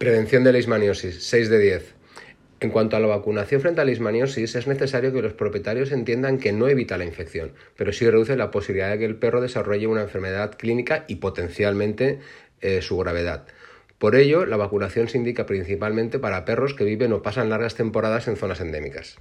Prevención de la leishmaniosis, 6 de 10. En cuanto a la vacunación frente a la leishmaniosis, es necesario que los propietarios entiendan que no evita la infección, pero sí reduce la posibilidad de que el perro desarrolle una enfermedad clínica y potencialmente eh, su gravedad. Por ello, la vacunación se indica principalmente para perros que viven o pasan largas temporadas en zonas endémicas.